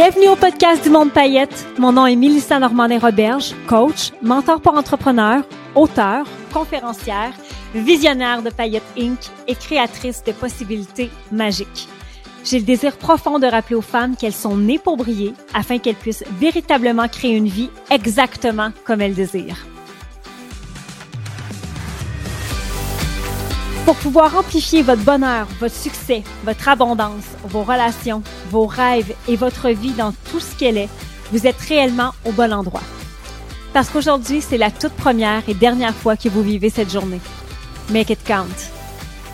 Bienvenue au podcast du Monde Paillette. Mon nom est Mélissa Normandin-Roberge, coach, mentor pour entrepreneurs, auteur, conférencière, visionnaire de Paillette Inc. et créatrice de possibilités magiques. J'ai le désir profond de rappeler aux femmes qu'elles sont nées pour briller afin qu'elles puissent véritablement créer une vie exactement comme elles désirent. Pour pouvoir amplifier votre bonheur, votre succès, votre abondance, vos relations, vos rêves et votre vie dans tout ce qu'elle est, vous êtes réellement au bon endroit. Parce qu'aujourd'hui, c'est la toute première et dernière fois que vous vivez cette journée. Make it count.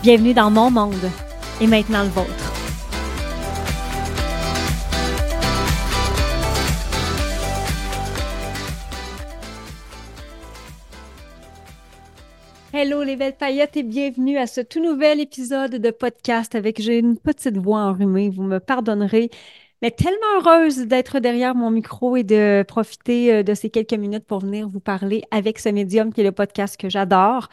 Bienvenue dans mon monde et maintenant le vôtre. Hello les belles paillettes et bienvenue à ce tout nouvel épisode de podcast avec j'ai une petite voix enrhumée, vous me pardonnerez, mais tellement heureuse d'être derrière mon micro et de profiter euh, de ces quelques minutes pour venir vous parler avec ce médium qui est le podcast que j'adore.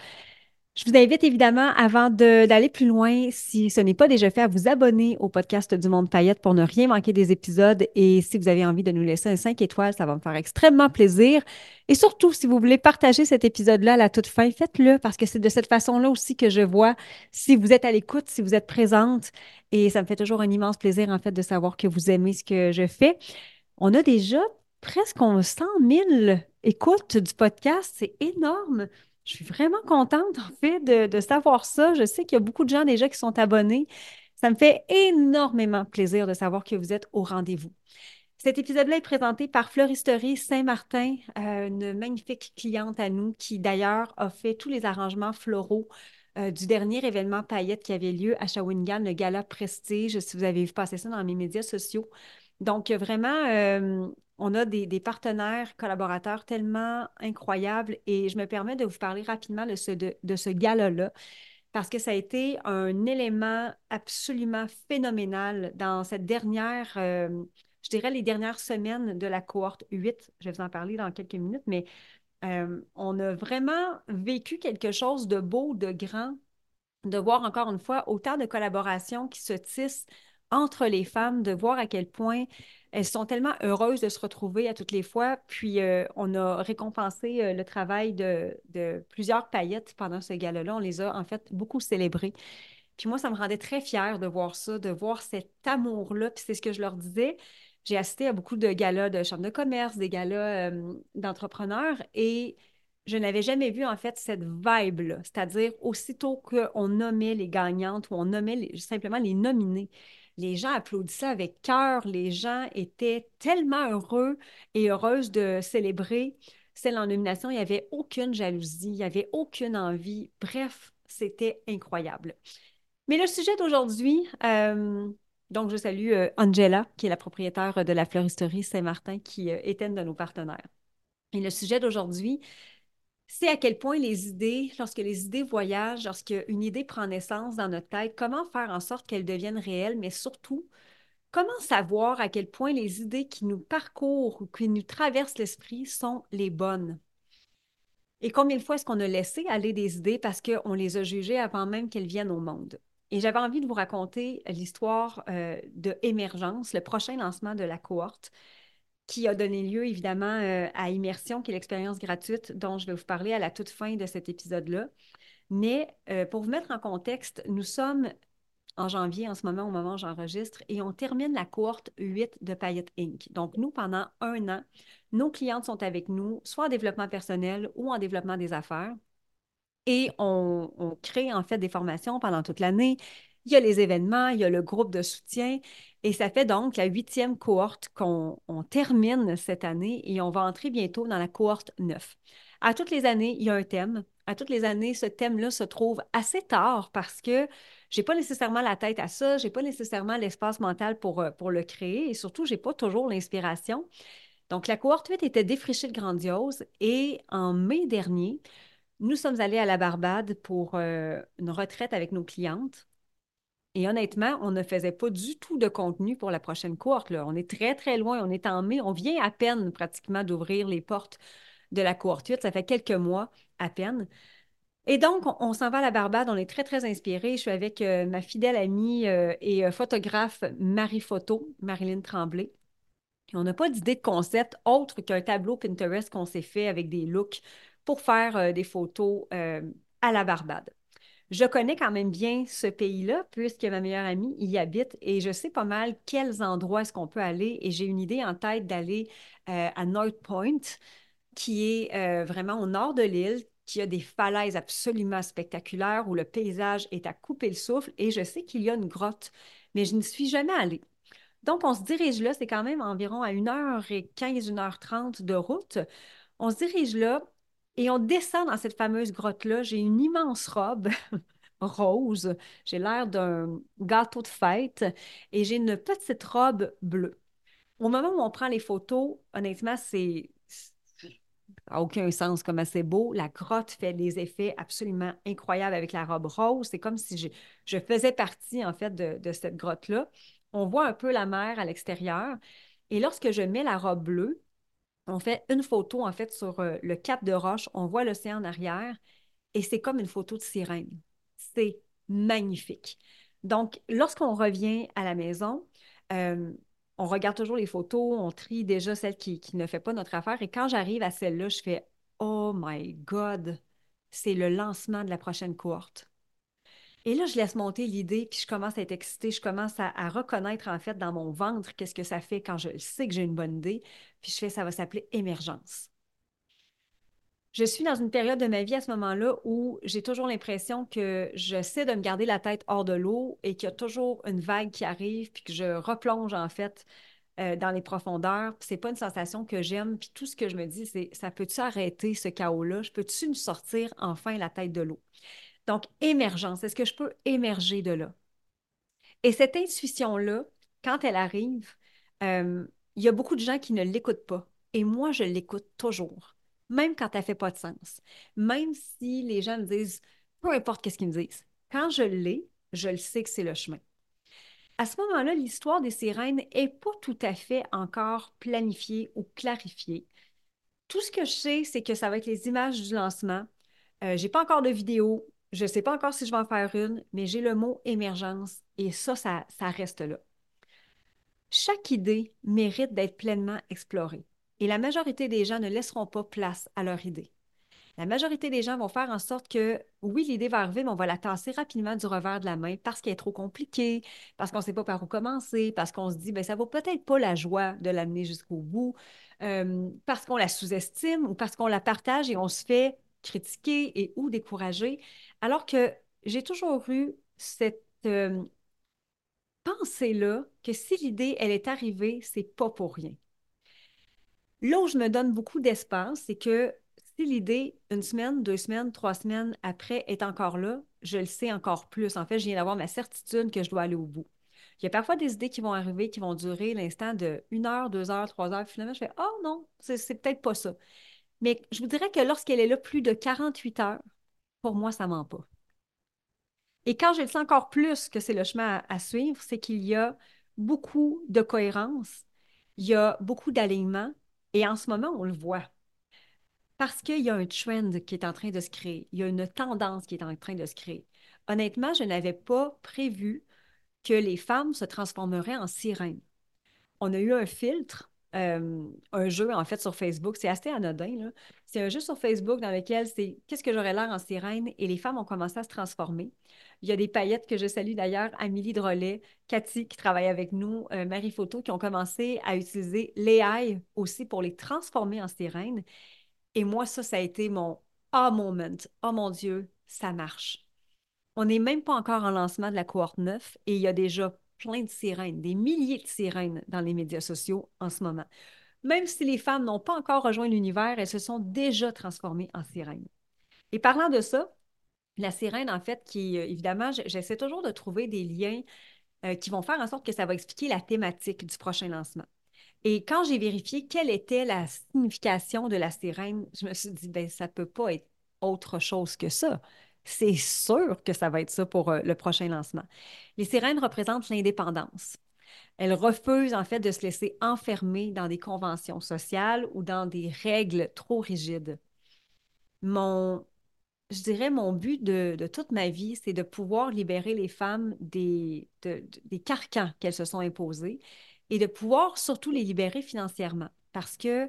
Je vous invite évidemment, avant d'aller plus loin, si ce n'est pas déjà fait, à vous abonner au podcast du Monde Paillette pour ne rien manquer des épisodes. Et si vous avez envie de nous laisser un 5 étoiles, ça va me faire extrêmement plaisir. Et surtout, si vous voulez partager cet épisode-là à la toute fin, faites-le parce que c'est de cette façon-là aussi que je vois si vous êtes à l'écoute, si vous êtes présente. Et ça me fait toujours un immense plaisir, en fait, de savoir que vous aimez ce que je fais. On a déjà presque 100 000 écoutes du podcast. C'est énorme. Je suis vraiment contente, en fait, de, savoir ça. Je sais qu'il y a beaucoup de gens déjà qui sont abonnés. Ça me fait énormément plaisir de savoir que vous êtes au rendez-vous. Cet épisode-là est présenté par Fleuristerie Saint-Martin, euh, une magnifique cliente à nous qui d'ailleurs a fait tous les arrangements floraux euh, du dernier événement paillette qui avait lieu à Shawinigan, le Gala Prestige, si vous avez vu passer ça dans mes médias sociaux. Donc, vraiment, euh, on a des, partenaires, collaborateurs tellement incroyables et je me permets de vous parler rapidement de ce, gala-là parce que ça a été un élément absolument phénoménal dans cette dernière, euh, je dirais les dernières semaines de la cohorte 8. Je vais vous en parler dans quelques minutes, mais euh, on a vraiment vécu quelque chose de beau, de grand, de voir encore une fois autant de collaborations qui se tissent entre les femmes, de voir à quel point elles sont tellement heureuses de se retrouver à toutes les fois. Puis, euh, on a récompensé euh, le travail de, plusieurs paillettes pendant ce gala-là. On les a en fait beaucoup célébrés. Puis moi, ça me rendait très fière de voir ça, de voir cet amour-là. Puis c'est ce que je leur disais. J'ai assisté à beaucoup de galas de chambres de commerce, des galas d'entrepreneurs et je n'avais jamais vu en fait cette vibe-là. C'est-à-dire, aussitôt qu'on nommait les gagnantes ou on nommait simplement les nominés, les gens applaudissaient avec cœur, les gens étaient tellement heureux et heureuses de célébrer celle en nomination. Il n'y avait aucune jalousie, il n'y avait aucune envie. Bref, c'était incroyable. Mais le sujet d'aujourd'hui, euh, donc je salue euh, Angela, qui est la propriétaire de la fleuristerie Saint-Martin, qui euh, est une de nos partenaires. Et le sujet d'aujourd'hui, c'est à quel point les idées, lorsque les idées voyagent, lorsque une idée prend naissance dans notre tête, comment faire en sorte qu'elles deviennent réelles, mais surtout, comment savoir à quel point les idées qui nous parcourent ou qui nous traversent l'esprit sont les bonnes? Et combien de fois est-ce qu'on a laissé aller des idées parce qu'on les a jugées avant même qu'elles viennent au monde? Et j'avais envie de vous raconter l'histoire euh, de Émergence, le prochain lancement de la cohorte qui a donné lieu évidemment euh, à Immersion, qui est l'expérience gratuite dont je vais vous parler à la toute fin de cet épisode-là. Mais euh, pour vous mettre en contexte, nous sommes en janvier en ce moment, au moment où j'enregistre, et on termine la cohorte 8 de Payette Inc. Donc, nous, pendant un an, nos clientes sont avec nous, soit en développement personnel ou en développement des affaires. Et on, on crée en fait des formations pendant toute l'année. Il y a les événements, il y a le groupe de soutien. Et ça fait donc la huitième cohorte qu'on termine cette année et on va entrer bientôt dans la cohorte 9. À toutes les années, il y a un thème. À toutes les années, ce thème-là se trouve assez tard parce que je n'ai pas nécessairement la tête à ça, je n'ai pas nécessairement l'espace mental pour, euh, pour le créer et surtout, je n'ai pas toujours l'inspiration. Donc, la cohorte 8 était défrichée de grandiose et en mai dernier, nous sommes allés à la Barbade pour euh, une retraite avec nos clientes. Et honnêtement, on ne faisait pas du tout de contenu pour la prochaine cohorte. On est très, très loin. On est en mai. On vient à peine pratiquement d'ouvrir les portes de la cohorte 8. Ça fait quelques mois à peine. Et donc, on, s'en va à la Barbade. On est très, très inspirés. Je suis avec euh, ma fidèle amie euh, et euh, photographe Marie Photo, Marilyn Tremblay. on n'a pas d'idée de concept autre qu'un tableau Pinterest qu'on s'est fait avec des looks pour faire des photos à la Barbade. Je connais quand même bien ce pays-là puisque ma meilleure amie y habite et je sais pas mal quels endroits est-ce qu'on peut aller et j'ai une idée en tête d'aller euh, à North Point qui est vraiment au nord de l'île, qui a des falaises absolument spectaculaires où le paysage est à couper le souffle et je sais qu'il y a une grotte, mais je n'y suis jamais allée. Donc, on se dirige là, c'est quand même environ à 1h15, 1h30 de route. On se dirige là et on descend dans cette fameuse grotte-là. J'ai une immense robe rose. J'ai l'air d'un gâteau de fête et j'ai une petite robe bleue. Au moment où on prend les photos, honnêtement, c'est n'a aucun sens comme c'est beau. La grotte fait des effets absolument incroyables avec la robe rose. C'est comme si je, faisais partie, en fait, de, de cette grotte-là. On voit un peu la mer à l'extérieur. Et lorsque je mets la robe bleue, on fait une photo, en fait, sur euh, le cap de roche. On voit l'océan en arrière et c'est comme une photo de sirène. C'est magnifique. Donc, lorsqu'on revient à la maison, euh, on regarde toujours les photos, on trie déjà celle qui, qui ne fait pas notre affaire. Et quand j'arrive à celle-là, je fais Oh my God, c'est le lancement de la prochaine cohorte. Et là, je laisse monter l'idée, puis je commence à être excitée, je commence à, reconnaître en fait dans mon ventre qu'est-ce que ça fait quand je sais que j'ai une bonne idée, puis je fais ça va s'appeler émergence. Je suis dans une période de ma vie à ce moment-là où j'ai toujours l'impression que j'essaie de me garder la tête hors de l'eau et qu'il y a toujours une vague qui arrive, puis que je replonge en fait euh, dans les profondeurs. C'est pas une sensation que j'aime. Puis tout ce que je me dis, c'est ça peut-tu arrêter ce chaos-là? Je peux-tu me sortir enfin la tête de l'eau? Donc, émergence, est-ce que je peux émerger de là? Et cette intuition-là, quand elle arrive, euh, il y a beaucoup de gens qui ne l'écoutent pas. Et moi, je l'écoute toujours, même quand elle ne fait pas de sens. Même si les gens me disent, peu importe ce qu'ils me disent. Quand je l'ai, je le sais que c'est le chemin. À ce moment-là, l'histoire des sirènes n'est pas tout à fait encore planifiée ou clarifiée. Tout ce que je sais, c'est que ça va être les images du lancement. Euh, je n'ai pas encore de vidéo. Je ne sais pas encore si je vais en faire une, mais j'ai le mot émergence et ça, ça, reste là. Chaque idée mérite d'être pleinement explorée et la majorité des gens ne laisseront pas place à leur idée. La majorité des gens vont faire en sorte que, oui, l'idée va arriver, mais on va la tasser rapidement du revers de la main parce qu'elle est trop compliquée, parce qu'on ne sait pas par où commencer, parce qu'on se dit, bien, ça vaut peut-être pas la joie de l'amener jusqu'au bout, euh, parce qu'on la sous-estime ou parce qu'on la partage et on se fait critiquer et ou décourager, alors que j'ai toujours eu cette euh, pensée-là que si l'idée, elle est arrivée, c'est pas pour rien. Là où je me donne beaucoup d'espace, c'est que si l'idée, une semaine, deux semaines, trois semaines après, est encore là, je le sais encore plus. En fait, je viens d'avoir ma certitude que je dois aller au bout. Il y a parfois des idées qui vont arriver, qui vont durer l'instant de une heure, deux heures, trois heures. Finalement, je fais Oh non, c'est peut-être pas ça. Mais je vous dirais que lorsqu'elle est là plus de 48 heures, pour moi, ça ne ment pas. Et quand je le sens encore plus que c'est le chemin à, suivre, c'est qu'il y a beaucoup de cohérence, il y a beaucoup d'alignement, et en ce moment, on le voit. Parce qu'il y a un trend qui est en train de se créer, il y a une tendance qui est en train de se créer. Honnêtement, je n'avais pas prévu que les femmes se transformeraient en sirènes. On a eu un filtre euh, un jeu, en fait, sur Facebook. C'est assez anodin, C'est un jeu sur Facebook dans lequel c'est qu'est-ce que j'aurais l'air en sirène et les femmes ont commencé à se transformer. Il y a des paillettes que je salue d'ailleurs, Amélie Drolet, Cathy qui travaille avec nous, euh, Marie Photo, qui ont commencé à utiliser l'AI aussi pour les transformer en sirène. Et moi, ça, ça a été mon ah moment. Oh mon Dieu, ça marche. On n'est même pas encore en lancement de la cohorte 9 et il y a déjà plein de sirènes, des milliers de sirènes dans les médias sociaux en ce moment. Même si les femmes n'ont pas encore rejoint l'univers, elles se sont déjà transformées en sirènes. Et parlant de ça, la sirène, en fait, qui, euh, évidemment, j'essaie toujours de trouver des liens euh, qui vont faire en sorte que ça va expliquer la thématique du prochain lancement. Et quand j'ai vérifié quelle était la signification de la sirène, je me suis dit, ben ça ne peut pas être autre chose que ça c'est sûr que ça va être ça pour euh, le prochain lancement. Les sirènes représentent l'indépendance. Elles refusent en fait de se laisser enfermer dans des conventions sociales ou dans des règles trop rigides. Mon, je dirais, mon but de, toute ma vie, c'est de pouvoir libérer les femmes des, des carcans qu'elles se sont imposés et de pouvoir surtout les libérer financièrement. Parce que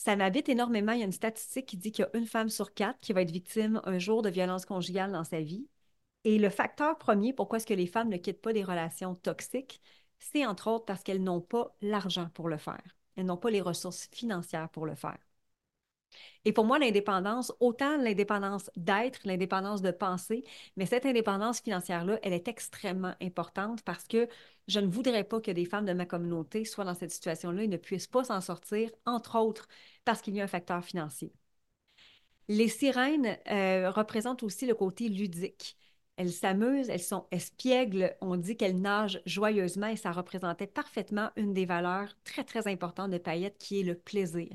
ça m'habite énormément. Il y a une statistique qui dit qu'il y a une femme sur quatre qui va être victime un jour de violence conjugale dans sa vie. Et le facteur premier, pourquoi est-ce que les femmes ne quittent pas des relations toxiques, c'est entre autres parce qu'elles n'ont pas l'argent pour le faire. Elles n'ont pas les ressources financières pour le faire. Et pour moi, l'indépendance, autant l'indépendance d'être, l'indépendance de penser, mais cette indépendance financière-là, elle est extrêmement importante parce que je ne voudrais pas que des femmes de ma communauté soient dans cette situation-là et ne puissent pas s'en sortir, entre autres parce qu'il y a un facteur financier. Les sirènes euh, représentent aussi le côté ludique. Elles s'amusent, elles sont espiègles, on dit qu'elles nagent joyeusement et ça représentait parfaitement une des valeurs très, très importantes de Paillette qui est le plaisir.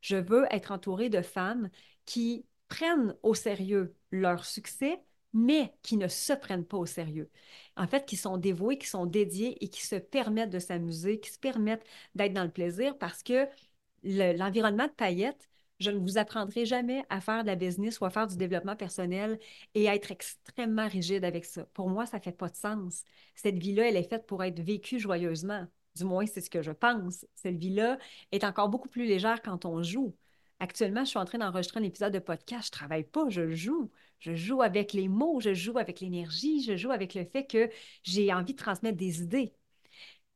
Je veux être entourée de femmes qui prennent au sérieux leur succès, mais qui ne se prennent pas au sérieux. En fait, qui sont dévouées, qui sont dédiées et qui se permettent de s'amuser, qui se permettent d'être dans le plaisir parce que l'environnement de paillettes, je ne vous apprendrai jamais à faire de la business ou à faire du développement personnel et à être extrêmement rigide avec ça. Pour moi, ça ne fait pas de sens. Cette vie-là, elle est faite pour être vécue joyeusement. Du moins, c'est ce que je pense. Cette vie-là est encore beaucoup plus légère quand on joue. Actuellement, je suis en train d'enregistrer un épisode de podcast. Je ne travaille pas, je joue. Je joue avec les mots, je joue avec l'énergie, je joue avec le fait que j'ai envie de transmettre des idées.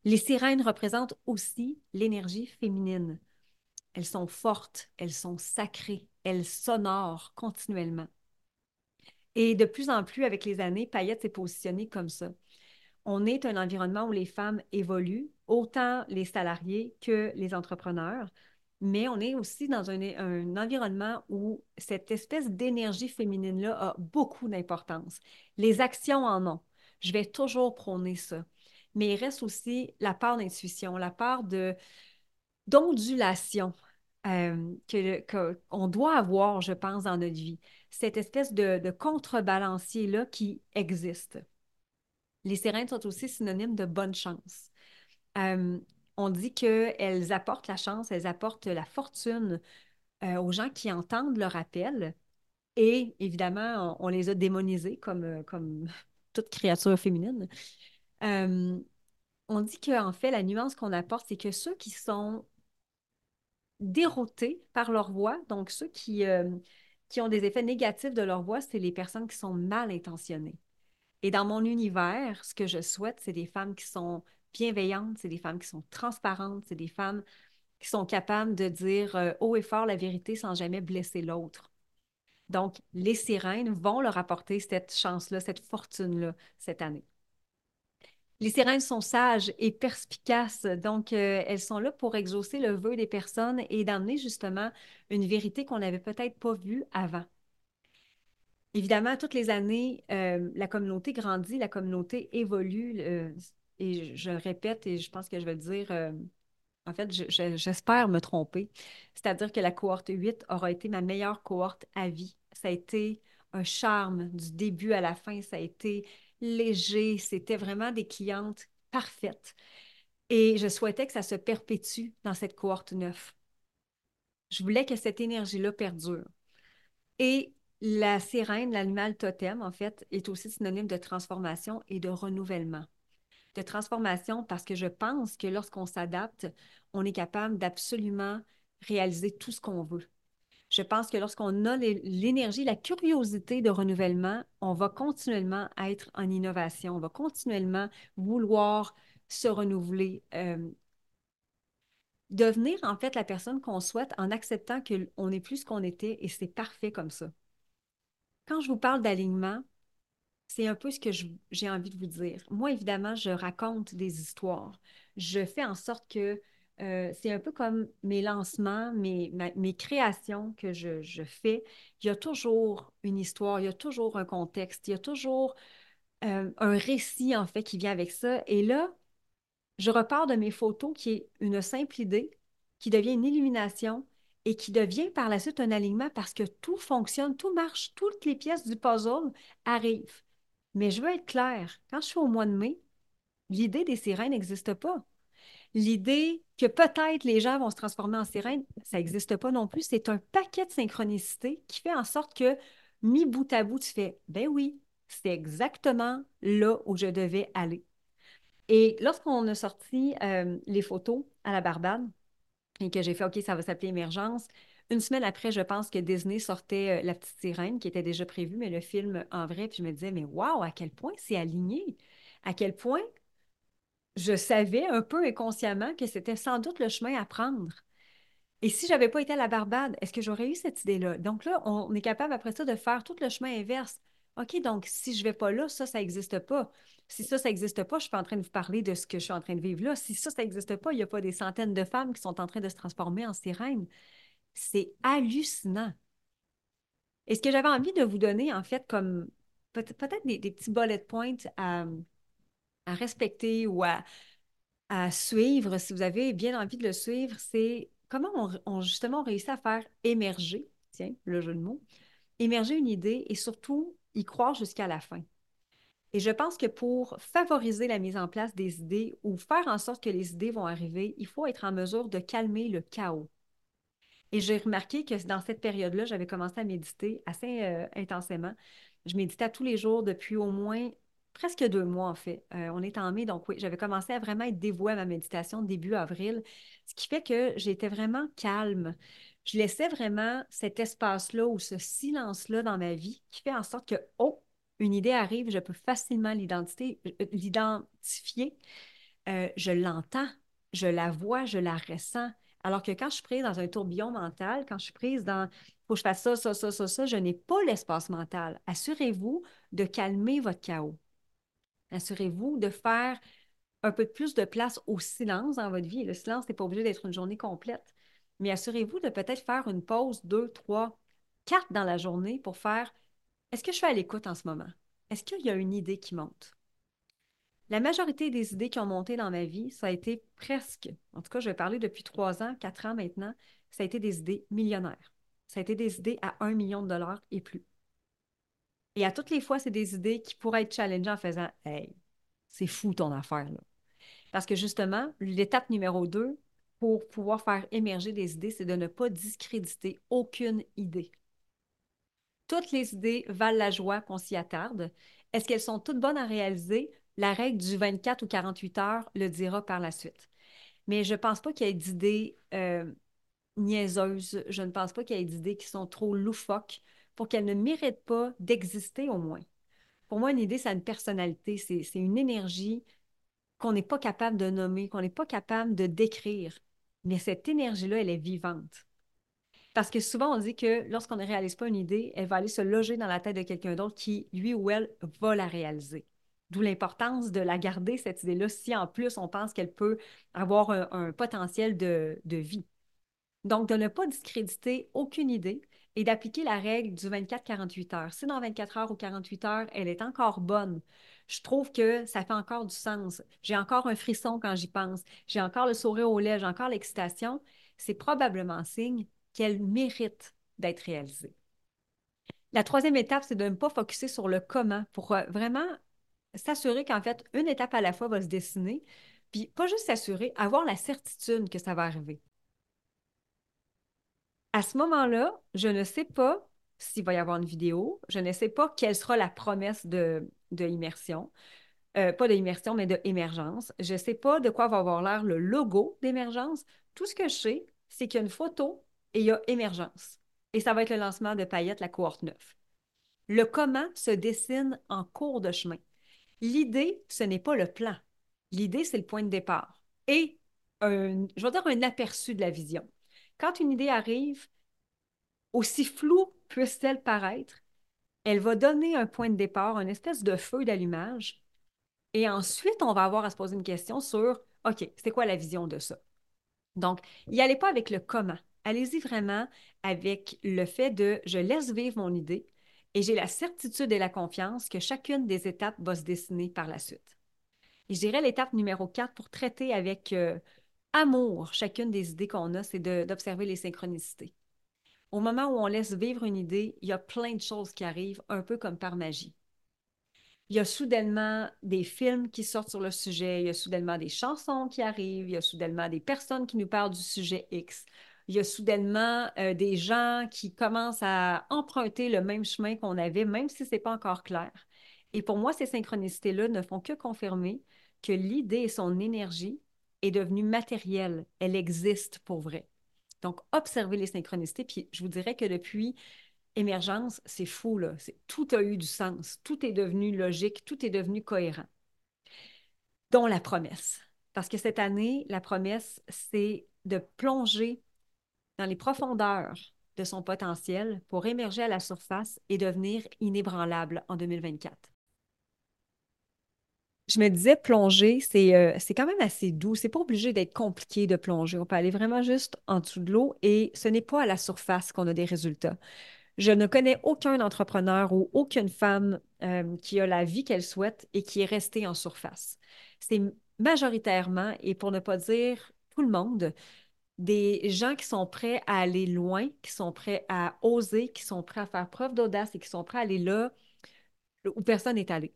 Les sirènes représentent aussi l'énergie féminine. Elles sont fortes, elles sont sacrées, elles s'honorent continuellement. Et de plus en plus, avec les années, Payette s'est positionnée comme ça. On est un environnement où les femmes évoluent, autant les salariés que les entrepreneurs, mais on est aussi dans un, environnement où cette espèce d'énergie féminine-là a beaucoup d'importance. Les actions en ont. Je vais toujours prôner ça. Mais il reste aussi la part d'intuition, la part de d'ondulation euh, qu'on doit avoir, je pense, dans notre vie. Cette espèce de, de contrebalancier-là qui existe. Les sirènes sont aussi synonymes de bonne chance. Euh, on dit qu'elles apportent la chance, elles apportent la fortune euh, aux gens qui entendent leur appel. Et évidemment, on, les a démonisées comme, euh, comme toute créature féminine. on dit qu'en fait, la nuance qu'on apporte, c'est que ceux qui sont déroutés par leur voix, donc ceux qui, qui ont des effets négatifs de leur voix, c'est les personnes qui sont mal intentionnées. Et dans mon univers, ce que je souhaite, c'est des femmes qui sont bienveillantes, c'est des femmes qui sont transparentes, c'est des femmes qui sont capables de dire euh, haut et fort la vérité sans jamais blesser l'autre. Donc, les sirènes vont leur apporter cette chance-là, cette fortune-là cette année. Les sirènes sont sages et perspicaces, donc euh, elles sont là pour exaucer le vœu des personnes et d'amener justement une vérité qu'on n'avait peut-être pas vue avant. Évidemment, toutes les années, euh, la communauté grandit, la communauté évolue. et je, le répète et je pense que je vais le dire, euh, en fait, j'espère me tromper. C'est-à-dire que la cohorte 8 aura été ma meilleure cohorte à vie. Ça a été un charme du début à la fin. Ça a été léger. C'était vraiment des clientes parfaites. Et je souhaitais que ça se perpétue dans cette cohorte 9. Je voulais que cette énergie-là perdure. Et la sirène, l'animal totem, en fait, est aussi synonyme de transformation et de renouvellement. De transformation parce que je pense que lorsqu'on s'adapte, on est capable d'absolument réaliser tout ce qu'on veut. Je pense que lorsqu'on a l'énergie, la curiosité de renouvellement, on va continuellement être en innovation, on va continuellement vouloir se renouveler, euh, devenir en fait la personne qu'on souhaite en acceptant qu'on n'est plus ce qu'on était et c'est parfait comme ça. Quand je vous parle d'alignement, c'est un peu ce que j'ai envie de vous dire. Moi, évidemment, je raconte des histoires. Je fais en sorte que euh, c'est un peu comme mes lancements, mes, mes créations que je, je, fais. Il y a toujours une histoire, il y a toujours un contexte, il y a toujours euh, un récit, en fait, qui vient avec ça. Et là, je repars de mes photos qui est une simple idée, qui devient une illumination, et qui devient par la suite un alignement parce que tout fonctionne, tout marche, toutes les pièces du puzzle arrivent. Mais je veux être claire, quand je suis au mois de mai, l'idée des sirènes n'existe pas. L'idée que peut-être les gens vont se transformer en sirènes, ça n'existe pas non plus. C'est un paquet de synchronicité qui fait en sorte que, mis bout à bout, tu fais, ben oui, c'est exactement là où je devais aller. Et lorsqu'on a sorti euh, les photos à la Barbade et que j'ai fait OK, ça va s'appeler Émergence, une semaine après, je pense que Disney sortait euh, La Petite Sirène, qui était déjà prévu, mais le film en vrai, puis je me disais, mais waouh, à quel point c'est aligné, à quel point je savais un peu inconsciemment que c'était sans doute le chemin à prendre. Et si je n'avais pas été à la Barbade, est-ce que j'aurais eu cette idée-là? Donc là, on est capable après ça de faire tout le chemin inverse. OK, donc si je ne vais pas là, ça, ça n'existe pas. Si ça, ça n'existe pas, je ne suis pas en train de vous parler de ce que je suis en train de vivre là. Si ça, ça n'existe pas, il n'y a pas des centaines de femmes qui sont en train de se transformer en sirènes. C'est hallucinant. Et ce que j'avais envie de vous donner, en fait, comme peut-être des, petits bullet points à, respecter ou à, suivre, si vous avez bien envie de le suivre, c'est comment on, on justement réussit à faire émerger, tiens, le jeu de mots, émerger une idée et surtout y croire jusqu'à la fin. Et je pense que pour favoriser la mise en place des idées ou faire en sorte que les idées vont arriver, il faut être en mesure de calmer le chaos. Et j'ai remarqué que dans cette période-là, j'avais commencé à méditer assez euh, intensément. Je méditais tous les jours depuis au moins presque deux mois, en fait. Euh, on est en mai, donc oui, j'avais commencé à vraiment être dévouée à ma méditation début avril, ce qui fait que j'étais vraiment calme. Je laissais vraiment cet espace-là ou ce silence-là dans ma vie qui fait en sorte que, oh, une idée arrive, je peux facilement euh, l'identifier, je l'entends, je la vois, je la ressens. Alors que quand je suis prise dans un tourbillon mental, quand je suis prise dans faut que je fasse ça, ça, ça, ça, ça, je n'ai pas l'espace mental. Assurez-vous de calmer votre chaos. Assurez-vous de faire un peu plus de place au silence dans votre vie. Le silence n'est pas obligé d'être une journée complète. Mais assurez-vous de peut-être faire une pause, deux, trois, quatre dans la journée pour faire est-ce que je suis à l'écoute en ce moment? Est-ce qu'il y a une idée qui monte? La majorité des idées qui ont monté dans ma vie, ça a été presque, en tout cas, je vais parler depuis trois ans, quatre ans maintenant, ça a été des idées millionnaires. Ça a été des idées à un million de dollars et plus. Et à toutes les fois, c'est des idées qui pourraient être challengées en faisant Hey, c'est fou ton affaire, là. Parce que justement, l'étape numéro deux pour pouvoir faire émerger des idées, c'est de ne pas discréditer aucune idée. Toutes les idées valent la joie qu'on s'y attarde. Est-ce qu'elles sont toutes bonnes à réaliser? La règle du 24 ou 48 heures le dira par la suite. Mais je ne pense pas qu'il y ait d'idées euh, niaiseuses. Je ne pense pas qu'il y ait d'idées qui sont trop loufoques pour qu'elles ne méritent pas d'exister au moins. Pour moi, une idée, a une personnalité. C'est une énergie qu'on n'est pas capable de nommer, qu'on n'est pas capable de décrire. Mais cette énergie-là, elle est vivante. Parce que souvent, on dit que lorsqu'on ne réalise pas une idée, elle va aller se loger dans la tête de quelqu'un d'autre qui, lui ou elle, va la réaliser. D'où l'importance de la garder, cette idée-là, si en plus on pense qu'elle peut avoir un, potentiel de, vie. Donc, de ne pas discréditer aucune idée et d'appliquer la règle du 24-48 heures. Si dans 24 heures ou 48 heures, elle est encore bonne, je trouve que ça fait encore du sens. J'ai encore un frisson quand j'y pense. J'ai encore le sourire au lait, j'ai encore l'excitation. C'est probablement signe qu'elle mérite d'être réalisée. La troisième étape, c'est de ne pas focuser sur le comment pour euh, vraiment s'assurer qu'en fait, une étape à la fois va se dessiner, puis pas juste s'assurer, avoir la certitude que ça va arriver. À ce moment-là, je ne sais pas s'il va y avoir une vidéo, je ne sais pas quelle sera la promesse de, de immersion, euh, pas d'immersion, mais d'émergence. Je ne sais pas de quoi va avoir l'air le logo d'émergence. Tout ce que je sais, c'est qu'il y a une photo et il y a émergence. Et ça va être le lancement de Payette, la cohorte 9. Le comment se dessine en cours de chemin. L'idée, ce n'est pas le plan. L'idée, c'est le point de départ. Et je vais dire un aperçu de la vision. Quand une idée arrive, aussi floue puisse-t-elle paraître, elle va donner un point de départ, une espèce de feu d'allumage. Et ensuite, on va avoir à se poser une question sur, OK, c'est quoi la vision de ça? Donc, n'y allez pas avec le comment. Allez-y vraiment avec le fait de je laisse vivre mon idée, et j'ai la certitude et la confiance que chacune des étapes va se dessiner par la suite. Et je dirais l'étape numéro 4 pour traiter avec euh, amour chacune des idées qu'on a, c'est d'observer les synchronicités. Au moment où on laisse vivre une idée, il y a plein de choses qui arrivent, un peu comme par magie. Il y a soudainement des films qui sortent sur le sujet, il y a soudainement des chansons qui arrivent, il y a soudainement des personnes qui nous parlent du sujet X il y a soudainement euh, des gens qui commencent à emprunter le même chemin qu'on avait, même si ce n'est pas encore clair. Et pour moi, ces synchronicités-là ne font que confirmer que l'idée et son énergie est devenue matérielle. Elle existe pour vrai. Donc, observez les synchronicités. Puis, je vous dirais que depuis émergence, c'est fou, là. Tout a eu du sens. Tout est devenu logique. Tout est devenu cohérent. Dont la promesse. Parce que cette année, la promesse, c'est de plonger dans les profondeurs de son potentiel pour émerger à la surface et devenir inébranlable en 2024. Je me disais, plonger, c'est euh, c'est quand même assez doux. C'est pas obligé d'être compliqué de plonger. On peut aller vraiment juste en dessous de l'eau et ce n'est pas à la surface qu'on a des résultats. Je ne connais aucun entrepreneur ou aucune femme euh, qui a la vie qu'elle souhaite et qui est restée en surface. C'est majoritairement, et pour ne pas dire tout le monde, des gens qui sont prêts à aller loin, qui sont prêts à oser, qui sont prêts à faire preuve d'audace et qui sont prêts à aller là où personne n'est allé.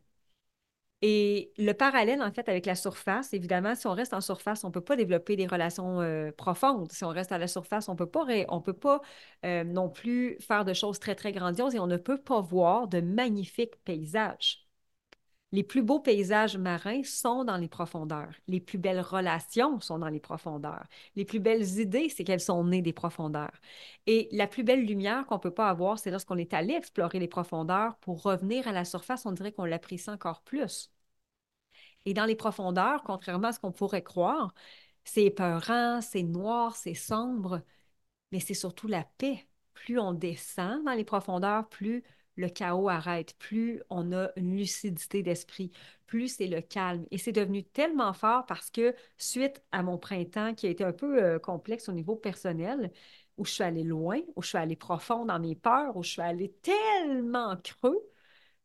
Et le parallèle, en fait, avec la surface, évidemment, si on reste en surface, on ne peut pas développer des relations euh, profondes. Si on reste à la surface, on ne peut pas, on peut pas euh, non plus faire de choses très, très grandioses et on ne peut pas voir de magnifiques paysages. Les plus beaux paysages marins sont dans les profondeurs. Les plus belles relations sont dans les profondeurs. Les plus belles idées, c'est qu'elles sont nées des profondeurs. Et la plus belle lumière qu'on ne peut pas avoir, c'est lorsqu'on est allé explorer les profondeurs pour revenir à la surface, on dirait qu'on l'apprécie encore plus. Et dans les profondeurs, contrairement à ce qu'on pourrait croire, c'est épeurant, c'est noir, c'est sombre, mais c'est surtout la paix. Plus on descend dans les profondeurs, plus le chaos arrête, plus on a une lucidité d'esprit, plus c'est le calme. Et c'est devenu tellement fort parce que suite à mon printemps qui a été un peu euh, complexe au niveau personnel, où je suis allée loin, où je suis allée profond dans mes peurs, où je suis allée tellement creux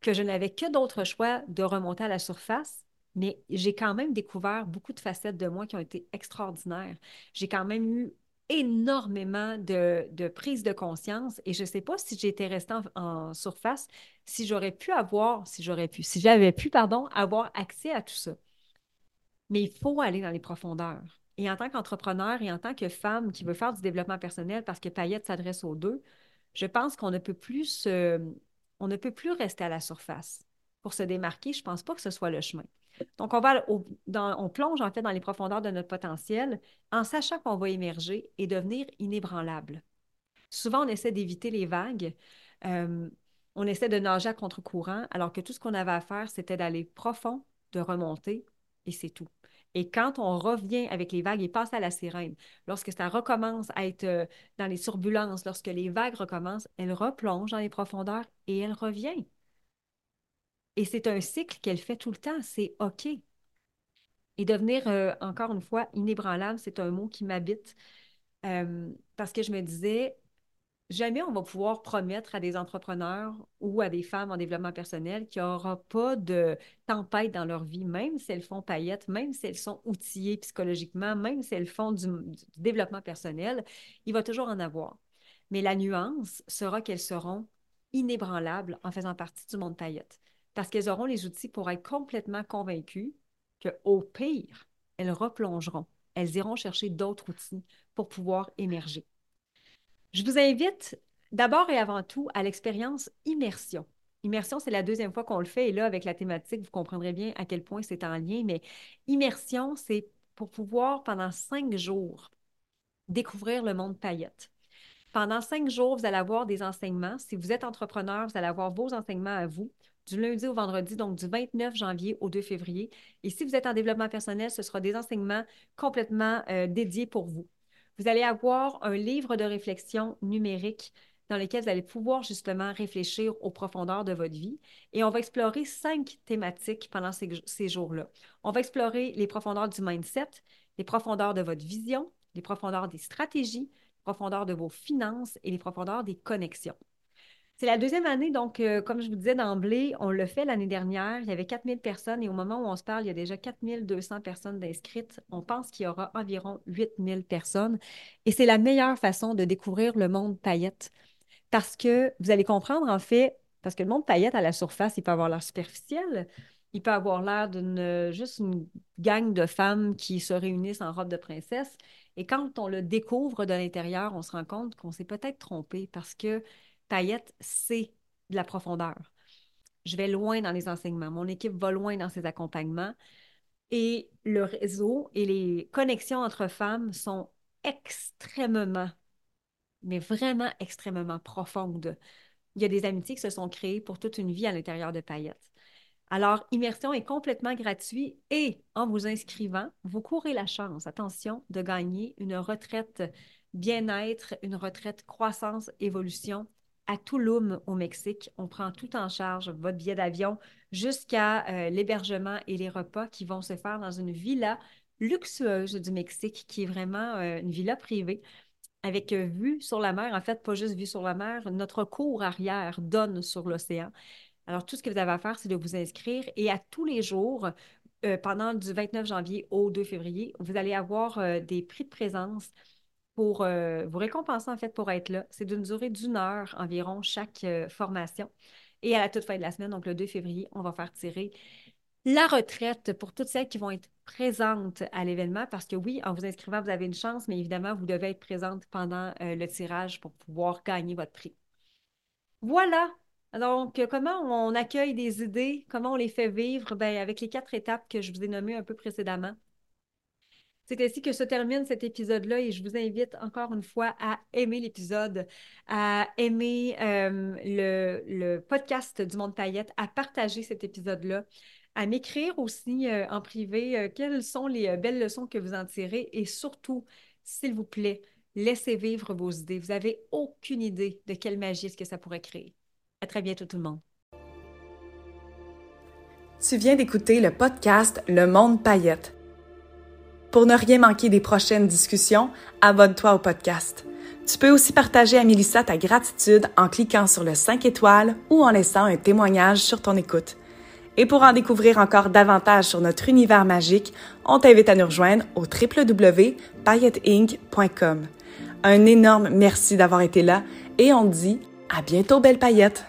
que je n'avais que d'autres choix de remonter à la surface mais j'ai quand même découvert beaucoup de facettes de moi qui ont été extraordinaires. J'ai quand même eu énormément de, prise de conscience et je ne sais pas si j'étais restée en, surface, si j'aurais pu avoir, si j'aurais pu, si j'avais pu, pardon, avoir accès à tout ça. Mais il faut aller dans les profondeurs. Et en tant qu'entrepreneur et en tant que femme qui veut faire du développement personnel, parce que Payette s'adresse aux deux, je pense qu'on ne peut plus on ne peut plus rester à la surface. Pour se démarquer, je ne pense pas que ce soit le chemin. Donc, on, va on plonge en fait dans les profondeurs de notre potentiel en sachant qu'on va émerger et devenir inébranlable. Souvent, on essaie d'éviter les vagues. Euh, on essaie de nager à contre-courant, alors que tout ce qu'on avait à faire, c'était d'aller profond, de remonter, et c'est tout. Et quand on revient avec les vagues et passe à la sirène, lorsque ça recommence à être euh, dans les turbulences, lorsque les vagues recommencent, elle replonge dans les profondeurs et elle revient. Et c'est un cycle qu'elle fait tout le temps. C'est OK. Et devenir, euh, encore une fois, inébranlable, c'est un mot qui m'habite euh, parce que je me disais, jamais on va pouvoir promettre à des entrepreneurs ou à des femmes en développement personnel qu'il n'y aura pas de tempête dans leur vie, même si elles font paillettes, même si elles sont outillées psychologiquement, même si elles font du, du développement personnel, il va toujours en avoir. Mais la nuance sera qu'elles seront inébranlables en faisant partie du monde paillette parce qu'elles auront les outils pour être complètement convaincues qu'au pire, elles replongeront. Elles iront chercher d'autres outils pour pouvoir émerger. Je vous invite d'abord et avant tout à l'expérience immersion. Immersion, c'est la deuxième fois qu'on le fait et là, avec la thématique, vous comprendrez bien à quel point c'est en lien, mais immersion, c'est pour pouvoir, pendant cinq jours, découvrir le monde paillette. Pendant cinq jours, vous allez avoir des enseignements. Si vous êtes entrepreneur, vous allez avoir vos enseignements à vous du lundi au vendredi, donc du 29 janvier au 2 février. Et si vous êtes en développement personnel, ce sera des enseignements complètement euh, dédiés pour vous. Vous allez avoir un livre de réflexion numérique dans lequel vous allez pouvoir justement réfléchir aux profondeurs de votre vie. Et on va explorer cinq thématiques pendant ces, ces jours-là. On va explorer les profondeurs du mindset, les profondeurs de votre vision, les profondeurs des stratégies, les profondeurs de vos finances et les profondeurs des connexions. C'est la deuxième année, donc, euh, comme je vous disais d'emblée, on l'a fait l'année dernière. Il y avait 4000 personnes et au moment où on se parle, il y a déjà 4200 personnes d'inscrites. On pense qu'il y aura environ 8000 personnes. Et c'est la meilleure façon de découvrir le monde paillette. Parce que vous allez comprendre, en fait, parce que le monde paillette à la surface, il peut avoir l'air superficiel. Il peut avoir l'air d'une juste une gang de femmes qui se réunissent en robe de princesse. Et quand on le découvre de l'intérieur, on se rend compte qu'on s'est peut-être trompé parce que Paillette, c'est de la profondeur. Je vais loin dans les enseignements. Mon équipe va loin dans ses accompagnements. Et le réseau et les connexions entre femmes sont extrêmement, mais vraiment extrêmement profondes. Il y a des amitiés qui se sont créées pour toute une vie à l'intérieur de Paillettes. Alors, immersion est complètement gratuit et en vous inscrivant, vous courez la chance, attention, de gagner une retraite bien-être, une retraite croissance, évolution à Tulum au Mexique. On prend tout en charge, votre billet d'avion jusqu'à euh, l'hébergement et les repas qui vont se faire dans une villa luxueuse du Mexique, qui est vraiment euh, une villa privée avec euh, vue sur la mer. En fait, pas juste vue sur la mer, notre cour arrière donne sur l'océan. Alors, tout ce que vous avez à faire, c'est de vous inscrire et à tous les jours, pendant du 29 janvier au 2 février, vous allez avoir des prix de présence pour euh, vous récompenser en fait pour être là. C'est d'une durée d'une heure environ chaque formation. Et à la toute fin de la semaine, donc le 2 février, on va faire tirer la retraite pour toutes celles qui vont être présentes à l'événement parce que oui, en vous inscrivant, vous avez une chance, mais évidemment, vous devez être présente pendant le tirage pour pouvoir gagner votre prix. Voilà, donc, euh, comment on accueille des idées, comment on les fait vivre? Ben, avec les quatre étapes que je vous ai nommées un peu précédemment. C'est ainsi que se termine cet épisode-là et je vous invite encore une fois à aimer l'épisode, à aimer euh, le, podcast du Monde Paillette, à partager cet épisode-là, à m'écrire aussi euh, en privé quelles sont les belles leçons que vous en tirez et surtout, s'il vous plaît, laissez vivre vos idées. Vous n'avez aucune idée de quelle magie est-ce que ça pourrait créer. À très bientôt tout le monde. Tu viens d'écouter le podcast Le Monde Paillette. Pour ne rien manquer des prochaines discussions, abonne-toi au podcast. Tu peux aussi partager à Mélissa ta gratitude en cliquant sur le 5 étoiles ou en laissant un témoignage sur ton écoute. Et pour en découvrir encore davantage sur notre univers magique, on t'invite à nous rejoindre au www.pailletteinc.com. Un énorme merci d'avoir été là et on dit à bientôt, belle paillette!